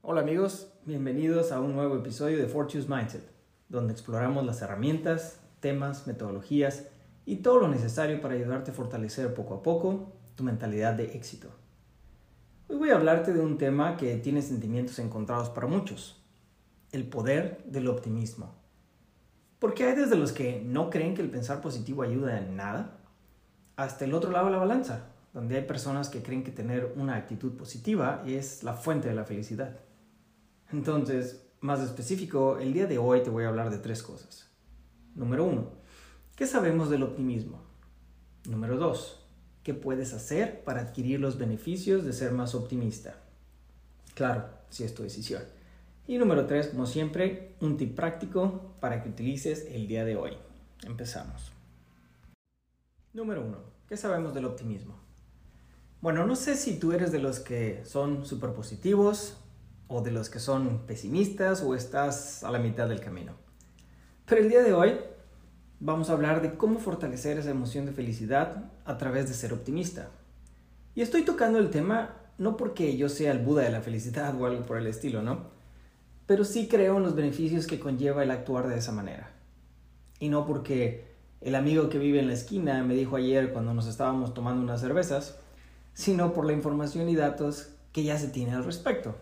Hola amigos, bienvenidos a un nuevo episodio de Fortune's Mindset, donde exploramos las herramientas, temas, metodologías y todo lo necesario para ayudarte a fortalecer poco a poco tu mentalidad de éxito. Hoy voy a hablarte de un tema que tiene sentimientos encontrados para muchos, el poder del optimismo. Porque hay desde los que no creen que el pensar positivo ayuda en nada, hasta el otro lado de la balanza, donde hay personas que creen que tener una actitud positiva es la fuente de la felicidad. Entonces, más específico, el día de hoy te voy a hablar de tres cosas. Número uno, ¿qué sabemos del optimismo? Número dos, ¿qué puedes hacer para adquirir los beneficios de ser más optimista? Claro, si es tu decisión. Y número tres, como siempre, un tip práctico para que utilices el día de hoy. Empezamos. Número uno, ¿qué sabemos del optimismo? Bueno, no sé si tú eres de los que son súper positivos o de los que son pesimistas o estás a la mitad del camino. Pero el día de hoy vamos a hablar de cómo fortalecer esa emoción de felicidad a través de ser optimista. Y estoy tocando el tema no porque yo sea el Buda de la felicidad o algo por el estilo, ¿no? Pero sí creo en los beneficios que conlleva el actuar de esa manera. Y no porque el amigo que vive en la esquina me dijo ayer cuando nos estábamos tomando unas cervezas, sino por la información y datos que ya se tiene al respecto.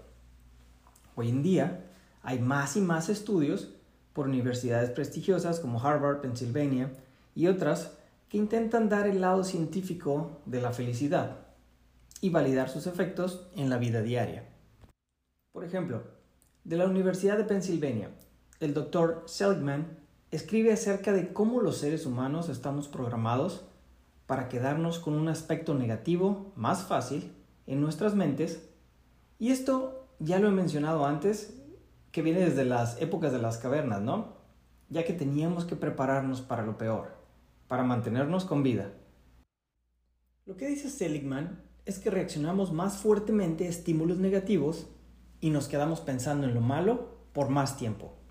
Hoy en día hay más y más estudios por universidades prestigiosas como Harvard, Pennsylvania y otras que intentan dar el lado científico de la felicidad y validar sus efectos en la vida diaria. Por ejemplo, de la Universidad de Pennsylvania, el doctor Seligman escribe acerca de cómo los seres humanos estamos programados para quedarnos con un aspecto negativo más fácil en nuestras mentes. Y esto ya lo he mencionado antes, que viene desde las épocas de las cavernas, ¿no? Ya que teníamos que prepararnos para lo peor, para mantenernos con vida. Lo que dice Seligman es que reaccionamos más fuertemente a estímulos negativos y nos quedamos pensando en lo malo por más tiempo.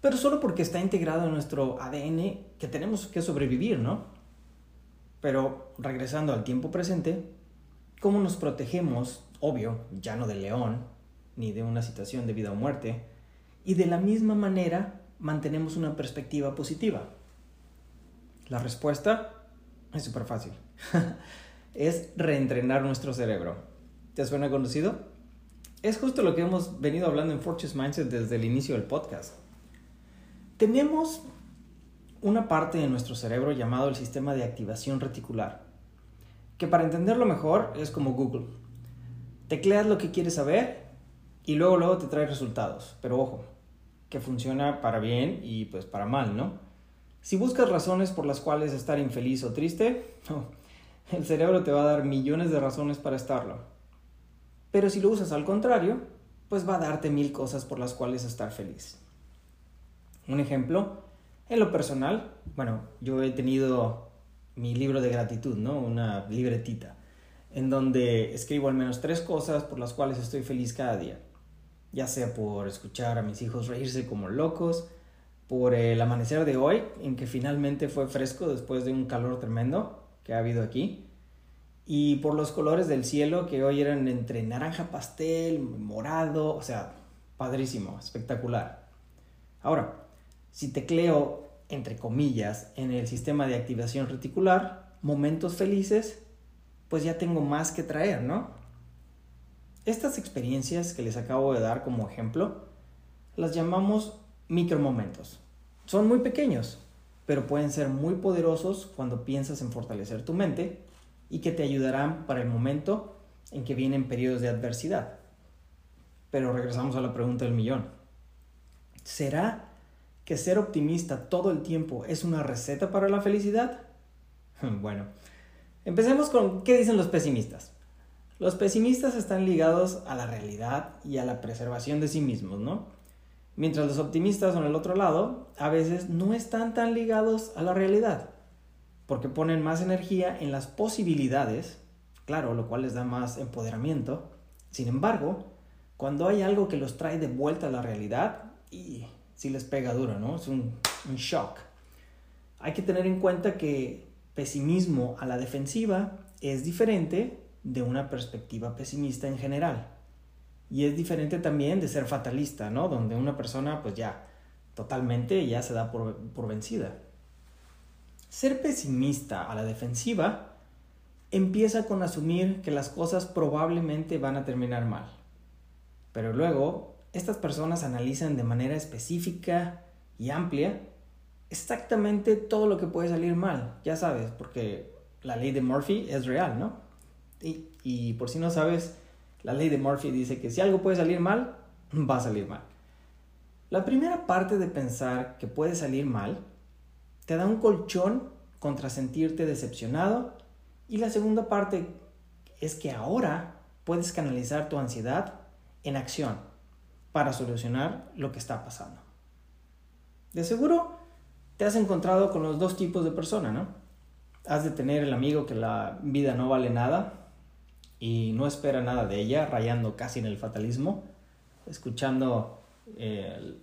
Pero solo porque está integrado en nuestro ADN que tenemos que sobrevivir, ¿no? Pero regresando al tiempo presente, ¿cómo nos protegemos? Obvio, ya no del león, ni de una situación de vida o muerte, y de la misma manera mantenemos una perspectiva positiva. La respuesta es súper fácil. es reentrenar nuestro cerebro. ¿Te suena conocido? Es justo lo que hemos venido hablando en Fortune's Mindset desde el inicio del podcast. Tenemos una parte de nuestro cerebro llamado el sistema de activación reticular, que para entenderlo mejor es como Google. Tecleas lo que quieres saber y luego luego te trae resultados, pero ojo, que funciona para bien y pues para mal, ¿no? Si buscas razones por las cuales estar infeliz o triste, el cerebro te va a dar millones de razones para estarlo. Pero si lo usas al contrario, pues va a darte mil cosas por las cuales estar feliz. Un ejemplo, en lo personal, bueno, yo he tenido mi libro de gratitud, ¿no? Una libretita, en donde escribo al menos tres cosas por las cuales estoy feliz cada día. Ya sea por escuchar a mis hijos reírse como locos, por el amanecer de hoy, en que finalmente fue fresco después de un calor tremendo que ha habido aquí, y por los colores del cielo que hoy eran entre naranja pastel, morado, o sea, padrísimo, espectacular. Ahora, si tecleo, entre comillas, en el sistema de activación reticular, momentos felices, pues ya tengo más que traer, ¿no? Estas experiencias que les acabo de dar como ejemplo, las llamamos micromomentos. Son muy pequeños, pero pueden ser muy poderosos cuando piensas en fortalecer tu mente y que te ayudarán para el momento en que vienen periodos de adversidad. Pero regresamos a la pregunta del millón. ¿Será que ser optimista todo el tiempo es una receta para la felicidad? Bueno, empecemos con qué dicen los pesimistas. Los pesimistas están ligados a la realidad y a la preservación de sí mismos, ¿no? Mientras los optimistas son el otro lado, a veces no están tan ligados a la realidad, porque ponen más energía en las posibilidades, claro, lo cual les da más empoderamiento. Sin embargo, cuando hay algo que los trae de vuelta a la realidad, y sí les pega duro, ¿no? Es un, shock. Hay que tener en cuenta que pesimismo a la defensiva es diferente de una perspectiva pesimista en general. Y es diferente también de ser fatalista, ¿no? Donde una persona pues ya totalmente ya se da por, por vencida. Ser pesimista a la defensiva empieza con asumir que las cosas probablemente van a terminar mal. Pero luego, estas personas analizan de manera específica y amplia exactamente todo lo que puede salir mal, ya sabes, porque la ley de Murphy es real, ¿no? Y, y por si no sabes, la ley de Murphy dice que si algo puede salir mal, va a salir mal. La primera parte de pensar que puede salir mal te da un colchón contra sentirte decepcionado y la segunda parte es que ahora puedes canalizar tu ansiedad en acción para solucionar lo que está pasando. De seguro te has encontrado con los dos tipos de persona, ¿no? Has de tener el amigo que la vida no vale nada y no espera nada de ella, rayando casi en el fatalismo, escuchando eh,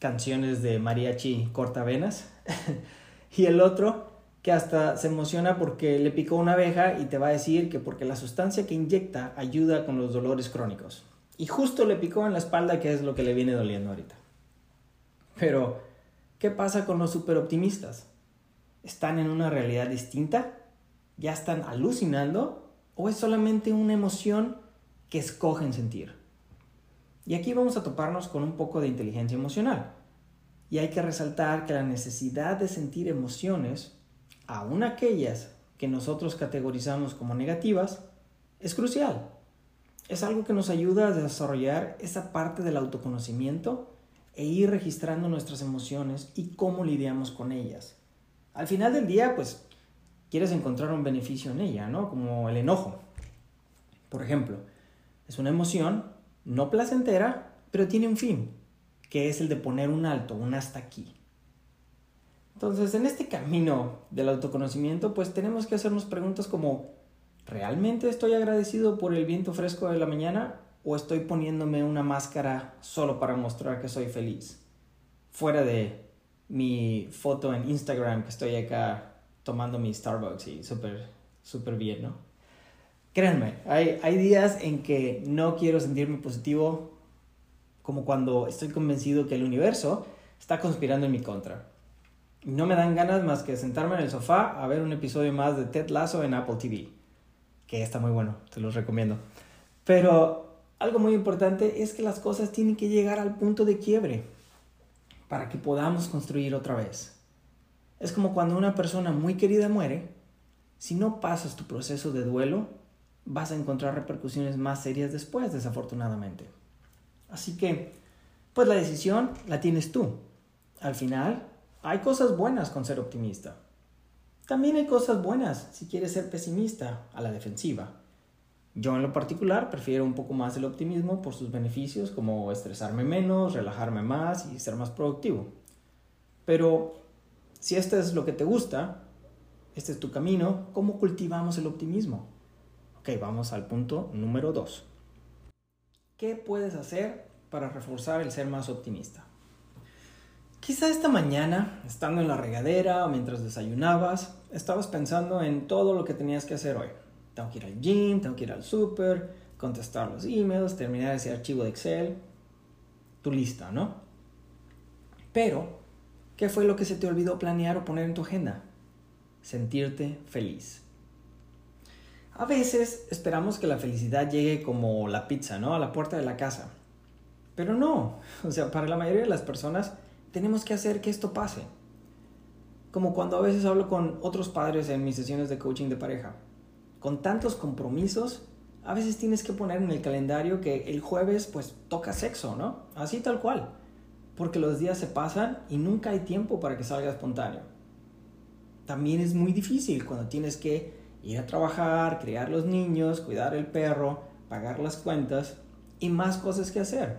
canciones de mariachi cortavenas. y el otro que hasta se emociona porque le picó una abeja y te va a decir que porque la sustancia que inyecta ayuda con los dolores crónicos. Y justo le picó en la espalda, que es lo que le viene doliendo ahorita. Pero, ¿qué pasa con los superoptimistas? ¿Están en una realidad distinta? ¿Ya están alucinando? ¿O es solamente una emoción que escogen sentir? Y aquí vamos a toparnos con un poco de inteligencia emocional. Y hay que resaltar que la necesidad de sentir emociones, aun aquellas que nosotros categorizamos como negativas, es crucial. Es algo que nos ayuda a desarrollar esa parte del autoconocimiento e ir registrando nuestras emociones y cómo lidiamos con ellas. Al final del día, pues, quieres encontrar un beneficio en ella, ¿no? Como el enojo. Por ejemplo, es una emoción no placentera, pero tiene un fin, que es el de poner un alto, un hasta aquí. Entonces, en este camino del autoconocimiento, pues tenemos que hacernos preguntas como, ¿realmente estoy agradecido por el viento fresco de la mañana o estoy poniéndome una máscara solo para mostrar que soy feliz? Fuera de mi foto en Instagram que estoy acá tomando mi Starbucks y súper, súper bien, ¿no? Créanme, hay, hay días en que no quiero sentirme positivo como cuando estoy convencido que el universo está conspirando en mi contra. No me dan ganas más que sentarme en el sofá a ver un episodio más de Ted Lasso en Apple TV, que está muy bueno, te los recomiendo. Pero algo muy importante es que las cosas tienen que llegar al punto de quiebre para que podamos construir otra vez. Es como cuando una persona muy querida muere, si no pasas tu proceso de duelo, vas a encontrar repercusiones más serias después, desafortunadamente. Así que, pues la decisión la tienes tú. Al final, hay cosas buenas con ser optimista. También hay cosas buenas si quieres ser pesimista a la defensiva. Yo en lo particular prefiero un poco más el optimismo por sus beneficios como estresarme menos, relajarme más y ser más productivo. Pero si este es lo que te gusta, este es tu camino, ¿cómo cultivamos el optimismo? Ok, vamos al punto número 2. ¿Qué puedes hacer para reforzar el ser más optimista? Quizá esta mañana, estando en la regadera o mientras desayunabas, estabas pensando en todo lo que tenías que hacer hoy. Tengo que ir al gym, tengo que ir al super, contestar los emails, terminar ese archivo de Excel, tu lista, ¿no? Pero ¿Qué fue lo que se te olvidó planear o poner en tu agenda? Sentirte feliz. A veces esperamos que la felicidad llegue como la pizza, ¿no? A la puerta de la casa. Pero no, o sea, para la mayoría de las personas tenemos que hacer que esto pase. Como cuando a veces hablo con otros padres en mis sesiones de coaching de pareja. Con tantos compromisos, a veces tienes que poner en el calendario que el jueves pues toca sexo, ¿no? Así tal cual porque los días se pasan y nunca hay tiempo para que salga espontáneo. También es muy difícil cuando tienes que ir a trabajar, criar los niños, cuidar el perro, pagar las cuentas y más cosas que hacer,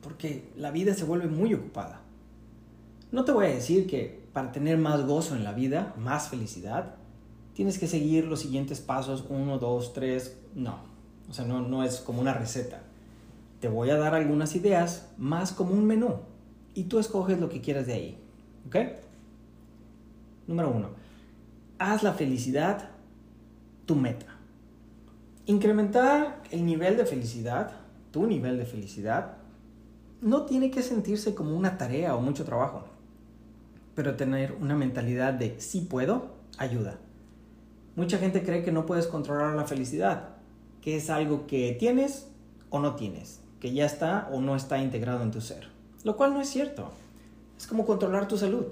porque la vida se vuelve muy ocupada. No te voy a decir que para tener más gozo en la vida, más felicidad, tienes que seguir los siguientes pasos, uno, dos, tres, no. O sea, no, no es como una receta. Te voy a dar algunas ideas más como un menú y tú escoges lo que quieras de ahí. ¿Ok? Número uno. haz la felicidad tu meta. Incrementar el nivel de felicidad, tu nivel de felicidad, no tiene que sentirse como una tarea o mucho trabajo, pero tener una mentalidad de sí puedo ayuda. Mucha gente cree que no puedes controlar la felicidad, que es algo que tienes o no tienes, que ya está o no está integrado en tu ser, lo cual no es cierto. Es como controlar tu salud.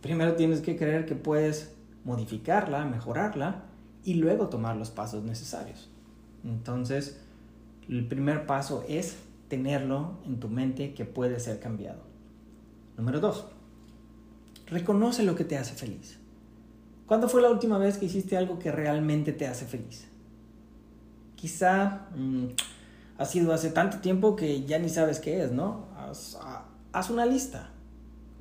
Primero tienes que creer que puedes modificarla, mejorarla y luego tomar los pasos necesarios. Entonces, el primer paso es tenerlo en tu mente que puede ser cambiado. Número dos, reconoce lo que te hace feliz. ¿Cuándo fue la última vez que hiciste algo que realmente te hace feliz? Quizá mm, ha sido hace tanto tiempo que ya ni sabes qué es, ¿no? haz una lista.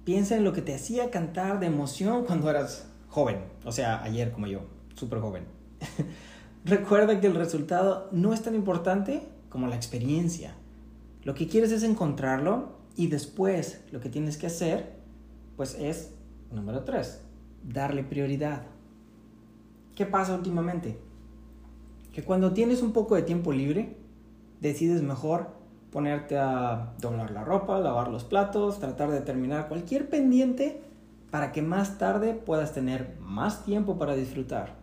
Piensa en lo que te hacía cantar de emoción cuando eras joven, o sea, ayer como yo, súper joven. Recuerda que el resultado no es tan importante como la experiencia. Lo que quieres es encontrarlo y después lo que tienes que hacer, pues es, número tres, darle prioridad. ¿Qué pasa últimamente? Que cuando tienes un poco de tiempo libre, decides mejor ponerte a doblar la ropa, lavar los platos, tratar de terminar cualquier pendiente para que más tarde puedas tener más tiempo para disfrutar.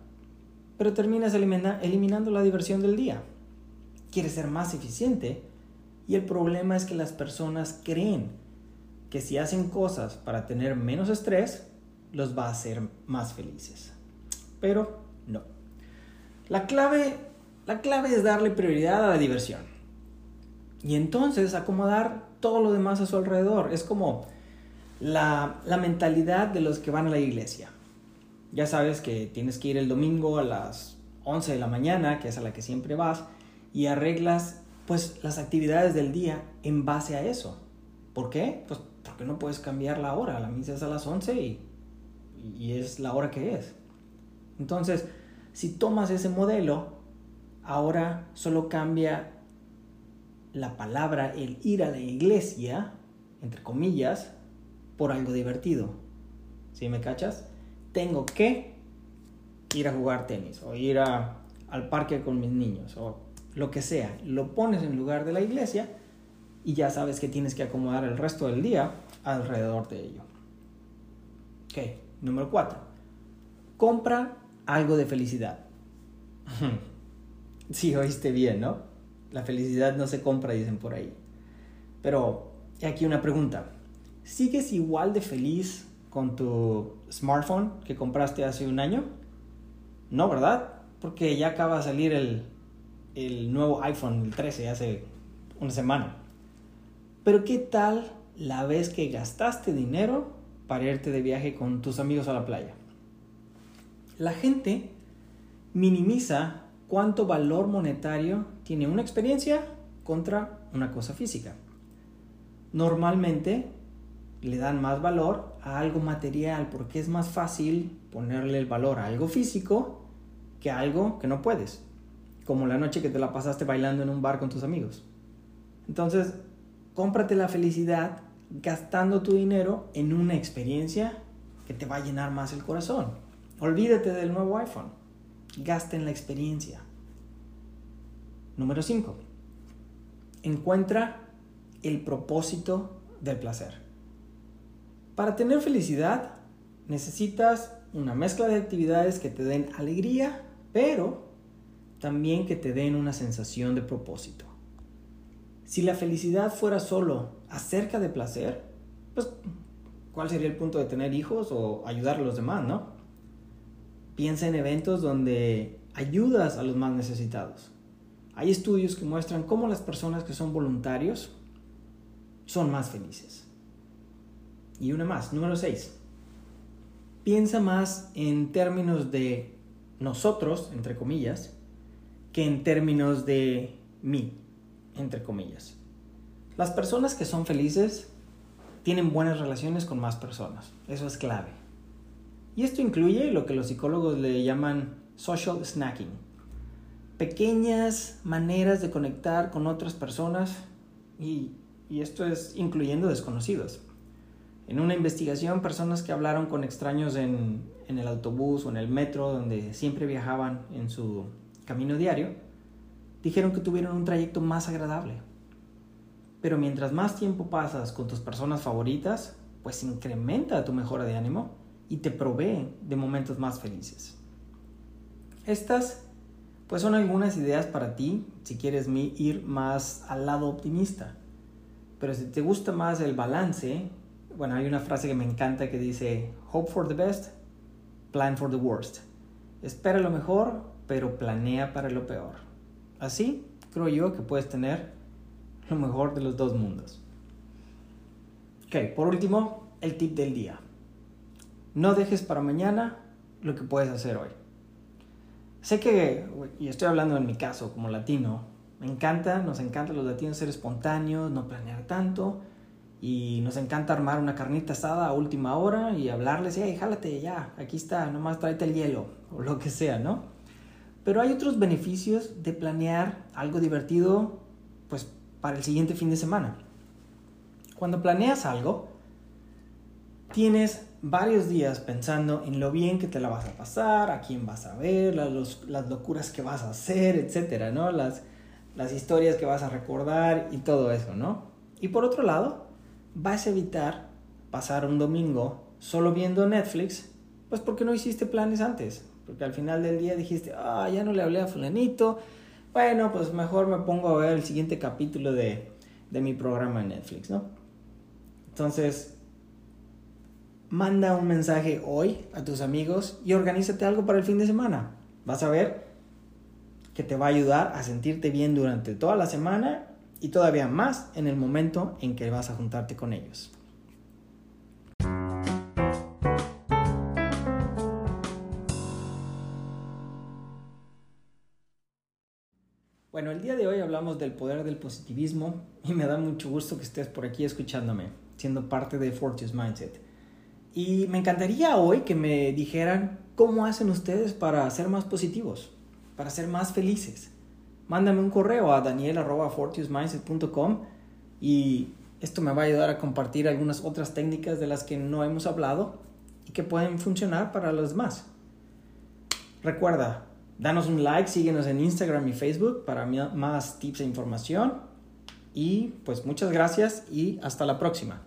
Pero terminas eliminando la diversión del día. Quieres ser más eficiente y el problema es que las personas creen que si hacen cosas para tener menos estrés, los va a hacer más felices. Pero no. La clave, la clave es darle prioridad a la diversión. Y entonces acomodar todo lo demás a su alrededor. Es como la, la mentalidad de los que van a la iglesia. Ya sabes que tienes que ir el domingo a las 11 de la mañana, que es a la que siempre vas, y arreglas pues las actividades del día en base a eso. ¿Por qué? Pues porque no puedes cambiar la hora. La misa es a las 11 y, y es la hora que es. Entonces, si tomas ese modelo, ahora solo cambia la palabra el ir a la iglesia, entre comillas, por algo divertido. ¿Sí me cachas? Tengo que ir a jugar tenis o ir a, al parque con mis niños o lo que sea. Lo pones en lugar de la iglesia y ya sabes que tienes que acomodar el resto del día alrededor de ello. Ok, número 4. Compra algo de felicidad. sí, oíste bien, ¿no? La felicidad no se compra, dicen por ahí. Pero aquí una pregunta. ¿Sigues igual de feliz con tu smartphone que compraste hace un año? No, ¿verdad? Porque ya acaba de salir el, el nuevo iPhone, el 13, hace una semana. Pero ¿qué tal la vez que gastaste dinero para irte de viaje con tus amigos a la playa? La gente minimiza cuánto valor monetario tiene una experiencia contra una cosa física. Normalmente le dan más valor a algo material porque es más fácil ponerle el valor a algo físico que a algo que no puedes, como la noche que te la pasaste bailando en un bar con tus amigos. Entonces, cómprate la felicidad gastando tu dinero en una experiencia que te va a llenar más el corazón. Olvídate del nuevo iPhone Gasta en la experiencia. Número 5. Encuentra el propósito del placer. Para tener felicidad necesitas una mezcla de actividades que te den alegría, pero también que te den una sensación de propósito. Si la felicidad fuera solo acerca de placer, pues ¿cuál sería el punto de tener hijos o ayudar a los demás, no? Piensa en eventos donde ayudas a los más necesitados. Hay estudios que muestran cómo las personas que son voluntarios son más felices. Y una más, número 6. Piensa más en términos de nosotros, entre comillas, que en términos de mí, entre comillas. Las personas que son felices tienen buenas relaciones con más personas. Eso es clave. Y esto incluye lo que los psicólogos le llaman social snacking. Pequeñas maneras de conectar con otras personas y, esto es incluyendo desconocidos. En una investigación, personas que hablaron con extraños en, en el autobús o en el metro, donde siempre viajaban en su camino diario, dijeron que tuvieron un trayecto más agradable. Pero mientras más tiempo pasas con tus personas favoritas, pues incrementa tu mejora de ánimo y te provee de momentos más felices. Estas pues son algunas ideas para ti si quieres ir más al lado optimista. Pero si te gusta más el balance, bueno, hay una frase que me encanta que dice, hope for the best, plan for the worst. Espera lo mejor, pero planea para lo peor. Así creo yo que puedes tener lo mejor de los dos mundos. Ok, por último, el tip del día. No dejes para mañana lo que puedes hacer hoy. Sé que, y estoy hablando en mi caso como latino, me encanta, nos encanta los latinos ser espontáneos, no planear tanto, y nos encanta armar una carnita asada a última hora y hablarles, hey, jálate ya, aquí está, nomás tráete el hielo, o lo que sea, ¿no? Pero hay otros beneficios de planear algo divertido, pues, para el siguiente fin de semana. Cuando planeas algo, tienes varios días pensando en lo bien que te la vas a pasar, a quién vas a ver, las, locuras que vas a hacer, etcétera, ¿no? Las, las historias que vas a recordar y todo eso, ¿no? Y por otro lado, vas a evitar pasar un domingo solo viendo Netflix, pues porque no hiciste planes antes, porque al final del día dijiste, ah, ya no le hablé a fulanito, bueno, pues mejor me pongo a ver el siguiente capítulo de, de mi programa en Netflix, ¿no? Entonces, manda un mensaje hoy a tus amigos y organízate algo para el fin de semana. Vas a ver que te va a ayudar a sentirte bien durante toda la semana y todavía más en el momento en que vas a juntarte con ellos. De hoy hablamos del poder del positivismo y me da mucho gusto que estés por aquí escuchándome, siendo parte de Fortune's Mindset. Y me encantaría hoy que me dijeran cómo hacen ustedes para ser más positivos, para ser más felices. Mándame un correo a daniel.fortiusmindset.com y esto me va a ayudar a compartir algunas otras técnicas de las que no hemos hablado y que pueden funcionar para los demás. Recuerda, danos un like, síguenos en Instagram y Facebook para más tips e información. Y pues muchas gracias y hasta la próxima.